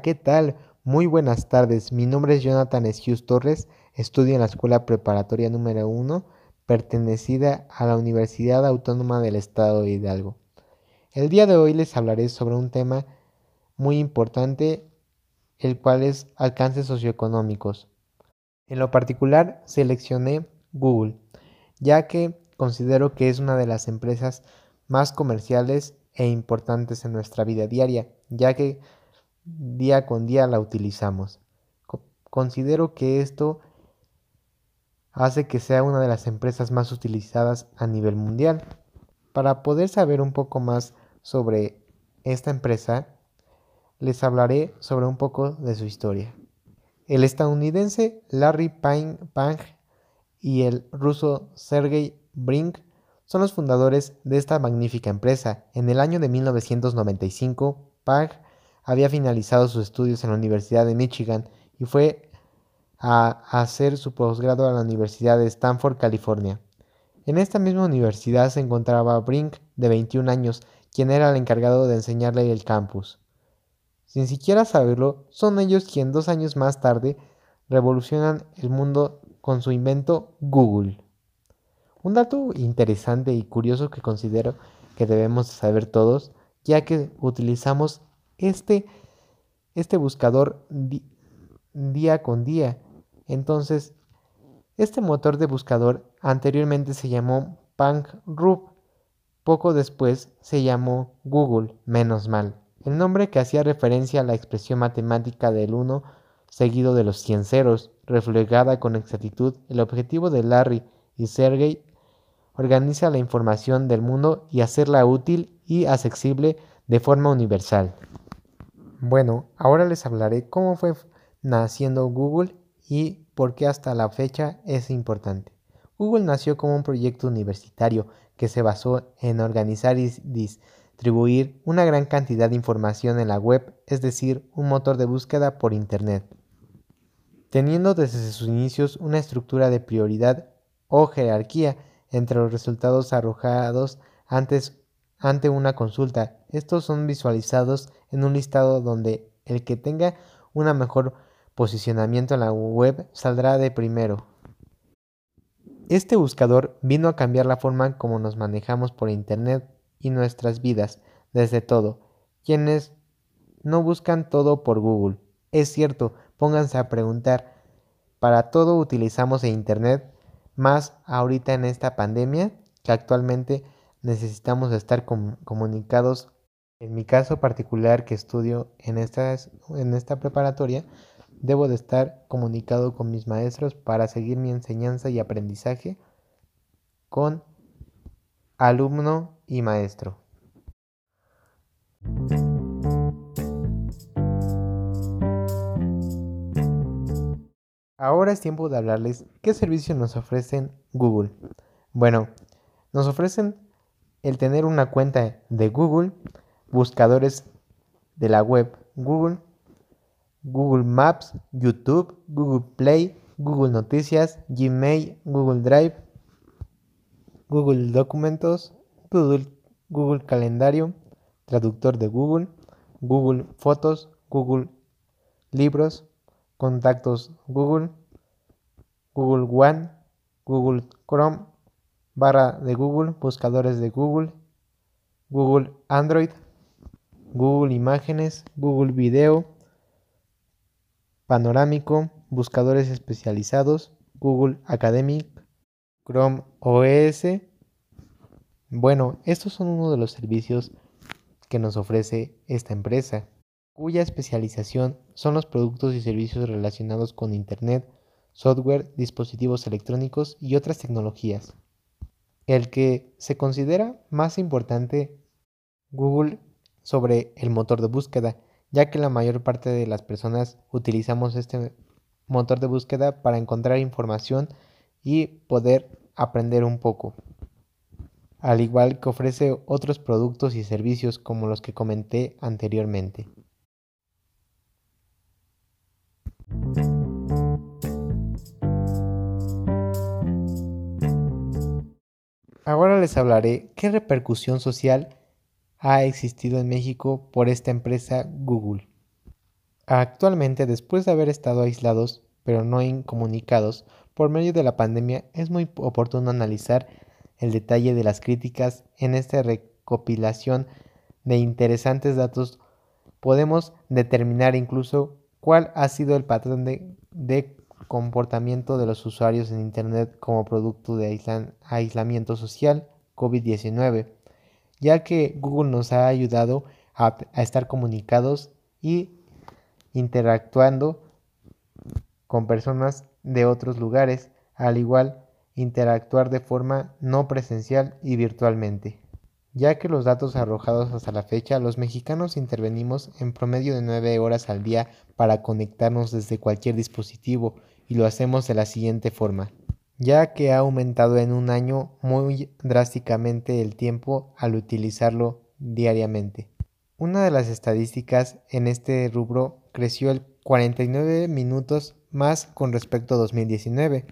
¿qué tal? Muy buenas tardes. Mi nombre es Jonathan Esquius Torres. Estudio en la Escuela Preparatoria número 1, pertenecida a la Universidad Autónoma del Estado de Hidalgo. El día de hoy les hablaré sobre un tema muy importante, el cual es alcances socioeconómicos. En lo particular, seleccioné Google, ya que considero que es una de las empresas más comerciales e importantes en nuestra vida diaria, ya que día con día la utilizamos. Considero que esto hace que sea una de las empresas más utilizadas a nivel mundial. Para poder saber un poco más sobre esta empresa, les hablaré sobre un poco de su historia. El estadounidense Larry Pang y el ruso Sergey Brink son los fundadores de esta magnífica empresa. En el año de 1995, Pang había finalizado sus estudios en la Universidad de Michigan y fue a hacer su posgrado a la Universidad de Stanford, California. En esta misma universidad se encontraba Brink, de 21 años, quien era el encargado de enseñarle el campus. Sin siquiera saberlo, son ellos quienes dos años más tarde revolucionan el mundo con su invento Google. Un dato interesante y curioso que considero que debemos saber todos, ya que utilizamos este, este buscador día con día. Entonces, este motor de buscador anteriormente se llamó PangRub. Poco después se llamó Google, menos mal. El nombre que hacía referencia a la expresión matemática del 1 seguido de los 100 ceros, reflejada con exactitud el objetivo de Larry y Sergey organiza la información del mundo y hacerla útil y accesible de forma universal. Bueno, ahora les hablaré cómo fue naciendo Google y por qué hasta la fecha es importante. Google nació como un proyecto universitario que se basó en organizar y distribuir una gran cantidad de información en la web, es decir, un motor de búsqueda por Internet. Teniendo desde sus inicios una estructura de prioridad o jerarquía entre los resultados arrojados antes ante una consulta. Estos son visualizados en un listado donde el que tenga un mejor posicionamiento en la web saldrá de primero. Este buscador vino a cambiar la forma como nos manejamos por Internet y nuestras vidas, desde todo. Quienes no buscan todo por Google. Es cierto, pónganse a preguntar. Para todo utilizamos Internet, más ahorita en esta pandemia, que actualmente necesitamos estar comunicados. En mi caso particular que estudio en, en esta preparatoria, debo de estar comunicado con mis maestros para seguir mi enseñanza y aprendizaje con alumno y maestro. Ahora es tiempo de hablarles qué servicios nos ofrecen Google. Bueno, nos ofrecen el tener una cuenta de Google, buscadores de la web Google, Google Maps, YouTube, Google Play, Google Noticias, Gmail, Google Drive, Google Documentos, Google, Google Calendario, Traductor de Google, Google Fotos, Google Libros, Contactos Google, Google One, Google Chrome, barra de Google, buscadores de Google, Google Android, Google Imágenes, Google Video, Panorámico, buscadores especializados, Google Academic, Chrome OS. Bueno, estos son uno de los servicios que nos ofrece esta empresa, cuya especialización son los productos y servicios relacionados con Internet, software, dispositivos electrónicos y otras tecnologías. El que se considera más importante Google sobre el motor de búsqueda, ya que la mayor parte de las personas utilizamos este motor de búsqueda para encontrar información y poder aprender un poco. Al igual que ofrece otros productos y servicios como los que comenté anteriormente. Ahora les hablaré qué repercusión social ha existido en México por esta empresa Google. Actualmente, después de haber estado aislados, pero no incomunicados, por medio de la pandemia, es muy oportuno analizar el detalle de las críticas en esta recopilación de interesantes datos. Podemos determinar incluso cuál ha sido el patrón de, comportamiento de los usuarios en Internet como producto de aislamiento social COVID-19, ya que Google nos ha ayudado a, estar comunicados y interactuando con personas de otros lugares, al igual interactuar de forma no presencial y virtualmente. Ya que los datos arrojados hasta la fecha, los mexicanos intervenimos en promedio de 9 horas al día para conectarnos desde cualquier dispositivo y lo hacemos de la siguiente forma, ya que ha aumentado en un año muy drásticamente el tiempo al utilizarlo diariamente. Una de las estadísticas en este rubro creció el 49 minutos más con respecto a 2019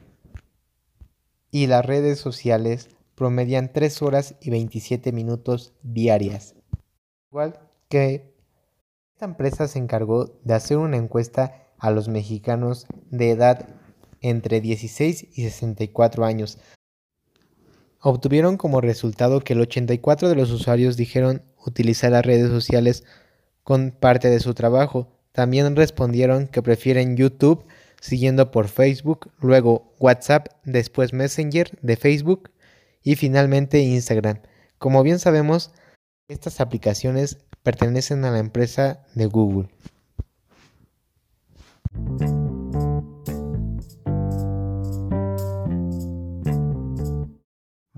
y las redes sociales promedian 3 horas y 27 minutos diarias. Igual que esta empresa se encargó de hacer una encuesta a los mexicanos de edad entre 16 y 64 años. Obtuvieron como resultado que el 84 de los usuarios dijeron utilizar las redes sociales con parte de su trabajo. También respondieron que prefieren YouTube siguiendo por Facebook, luego WhatsApp, después Messenger de Facebook y finalmente Instagram. Como bien sabemos, estas aplicaciones pertenecen a la empresa de Google.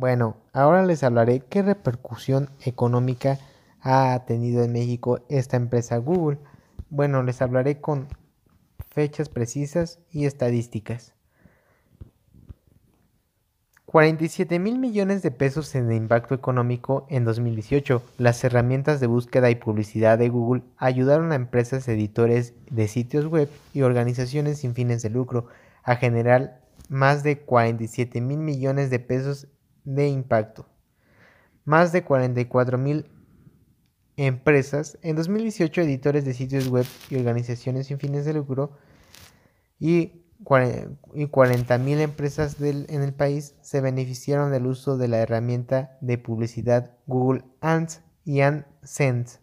Bueno, ahora les hablaré qué repercusión económica ha tenido en México esta empresa Google. Bueno, les hablaré con fechas precisas y estadísticas. 47 mil millones de pesos en impacto económico en 2018. Las herramientas de búsqueda y publicidad de Google ayudaron a empresas editores de sitios web y organizaciones sin fines de lucro a generar más de 47 mil millones de pesos de impacto. Más de 44 mil empresas. En 2018 editores de sitios web y organizaciones sin fines de lucro y y 40.000 empresas en el país se beneficiaron del uso de la herramienta de publicidad Google Ads y AdSense.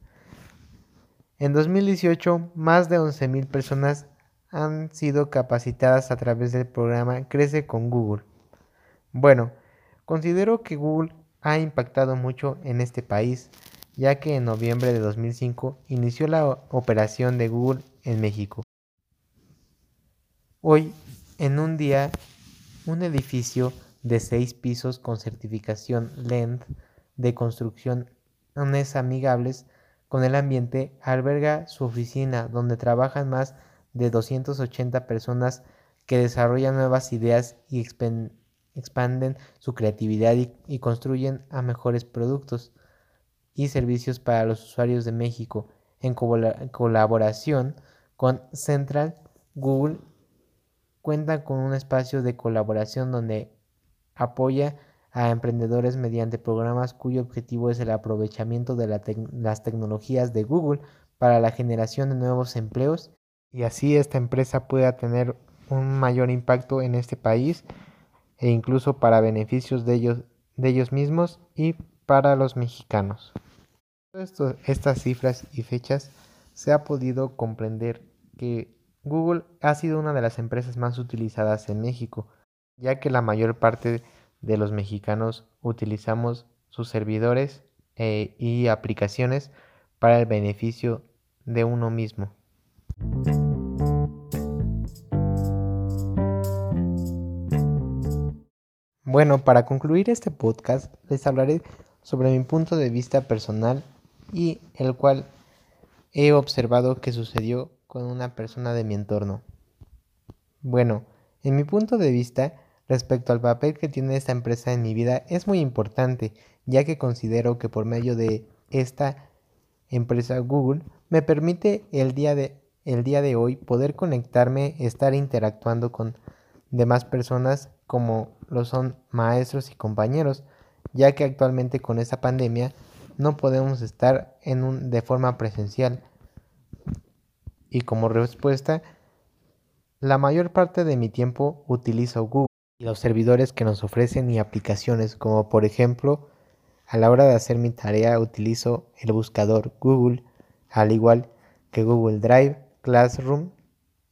En 2018, más de 11.000 personas han sido capacitadas a través del programa Crece con Google. Bueno, considero que Google ha impactado mucho en este país, ya que en noviembre de 2005 inició la operación de Google en México. Hoy, en un día, un edificio de seis pisos con certificación LEND de construcción amigables con el ambiente alberga su oficina donde trabajan más de 280 personas que desarrollan nuevas ideas y expanden su creatividad y, construyen a mejores productos y servicios para los usuarios de México en colaboración con Central, Google cuenta con un espacio de colaboración donde apoya a emprendedores mediante programas cuyo objetivo es el aprovechamiento de las tecnologías de Google para la generación de nuevos empleos y así esta empresa pueda tener un mayor impacto en este país e incluso para beneficios de ellos, de ellos mismos y para los mexicanos. Esto, estas cifras y fechas se ha podido comprender que Google ha sido una de las empresas más utilizadas en México, ya que la mayor parte de los mexicanos utilizamos sus servidores eh, y aplicaciones para el beneficio de uno mismo. Bueno, para concluir este podcast les hablaré sobre mi punto de vista personal y el cual he observado que sucedió con una persona de mi entorno. Bueno, en mi punto de vista, respecto al papel que tiene esta empresa en mi vida, es muy importante, ya que considero que por medio de esta empresa Google me permite el día de, el día de hoy poder conectarme, estar interactuando con demás personas como lo son maestros y compañeros, ya que actualmente con esta pandemia no podemos estar en un, de forma presencial y como respuesta, la mayor parte de mi tiempo utilizo Google y los servidores que nos ofrecen y aplicaciones como por ejemplo a la hora de hacer mi tarea utilizo el buscador Google al igual que Google Drive, Classroom,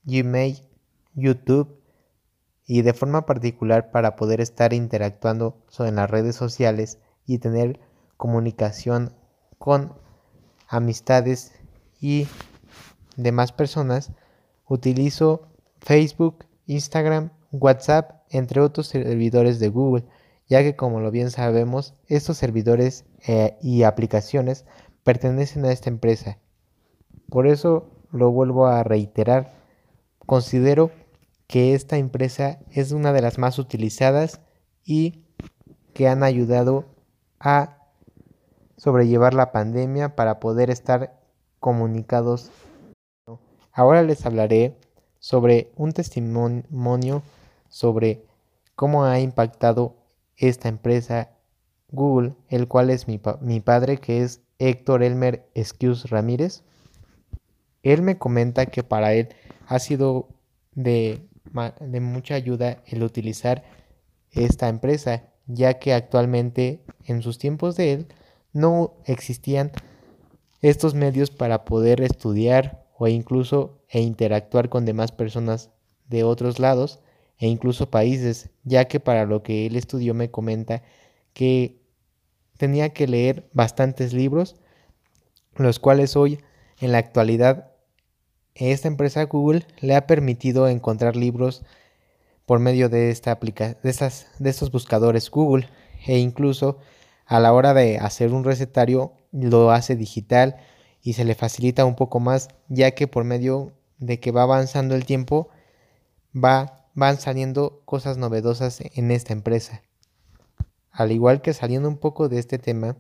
Gmail, YouTube y de forma particular para poder estar interactuando en las redes sociales y tener comunicación con amistades y demás personas, utilizo Facebook, Instagram, WhatsApp, entre otros servidores de Google, ya que como lo bien sabemos, estos servidores eh, y aplicaciones pertenecen a esta empresa. Por eso lo vuelvo a reiterar, considero que esta empresa es una de las más utilizadas y que han ayudado a sobrellevar la pandemia para poder estar comunicados. Ahora les hablaré sobre un testimonio sobre cómo ha impactado esta empresa Google, el cual es mi, padre, que es Héctor Elmer Esquius Ramírez. Él me comenta que para él ha sido de mucha ayuda el utilizar esta empresa, ya que actualmente en sus tiempos de él no existían estos medios para poder estudiar o incluso e interactuar con demás personas de otros lados e incluso países, ya que para lo que él estudió me comenta que tenía que leer bastantes libros, los cuales hoy en la actualidad esta empresa Google le ha permitido encontrar libros por medio de esta aplicación de, de estos buscadores Google e incluso a la hora de hacer un recetario lo hace digital y se le facilita un poco más ya que por medio de que va avanzando el tiempo va, van saliendo cosas novedosas en esta empresa. Al igual que saliendo un poco de este tema,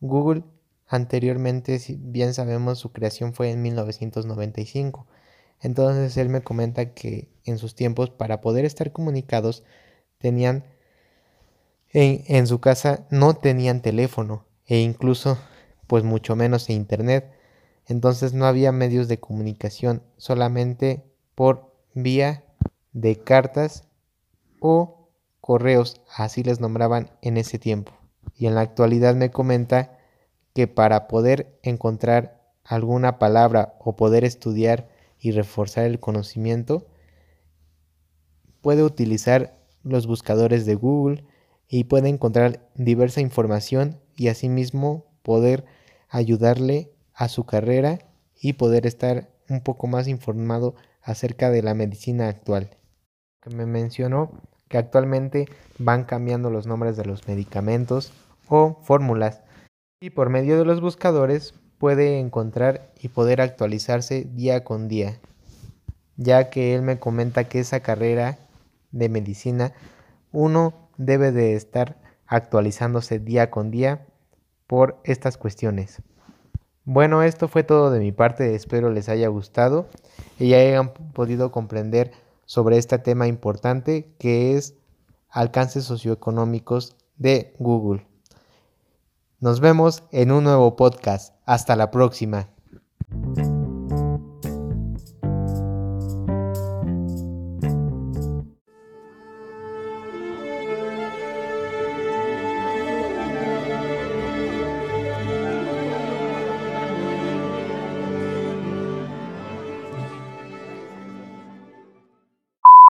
Google anteriormente, si bien sabemos, su creación fue en 1995. Entonces él me comenta que en sus tiempos para poder estar comunicados tenían en, su casa no tenían teléfono e incluso pues mucho menos internet. Entonces no había medios de comunicación, solamente por vía de cartas o correos, así les nombraban en ese tiempo. Y en la actualidad me comenta que para poder encontrar alguna palabra o poder estudiar y reforzar el conocimiento, puede utilizar los buscadores de Google, y puede encontrar diversa información y asimismo poder ayudarle a su carrera y poder estar un poco más informado acerca de la medicina actual. Que me mencionó que actualmente van cambiando los nombres de los medicamentos o fórmulas y por medio de los buscadores puede encontrar y poder actualizarse día con día, ya que él me comenta que esa carrera de medicina uno debe de estar actualizándose día con día por estas cuestiones. Bueno, esto fue todo de mi parte, espero les haya gustado y hayan podido comprender sobre este tema importante que es alcances socioeconómicos de Google. Nos vemos en un nuevo podcast. Hasta la próxima.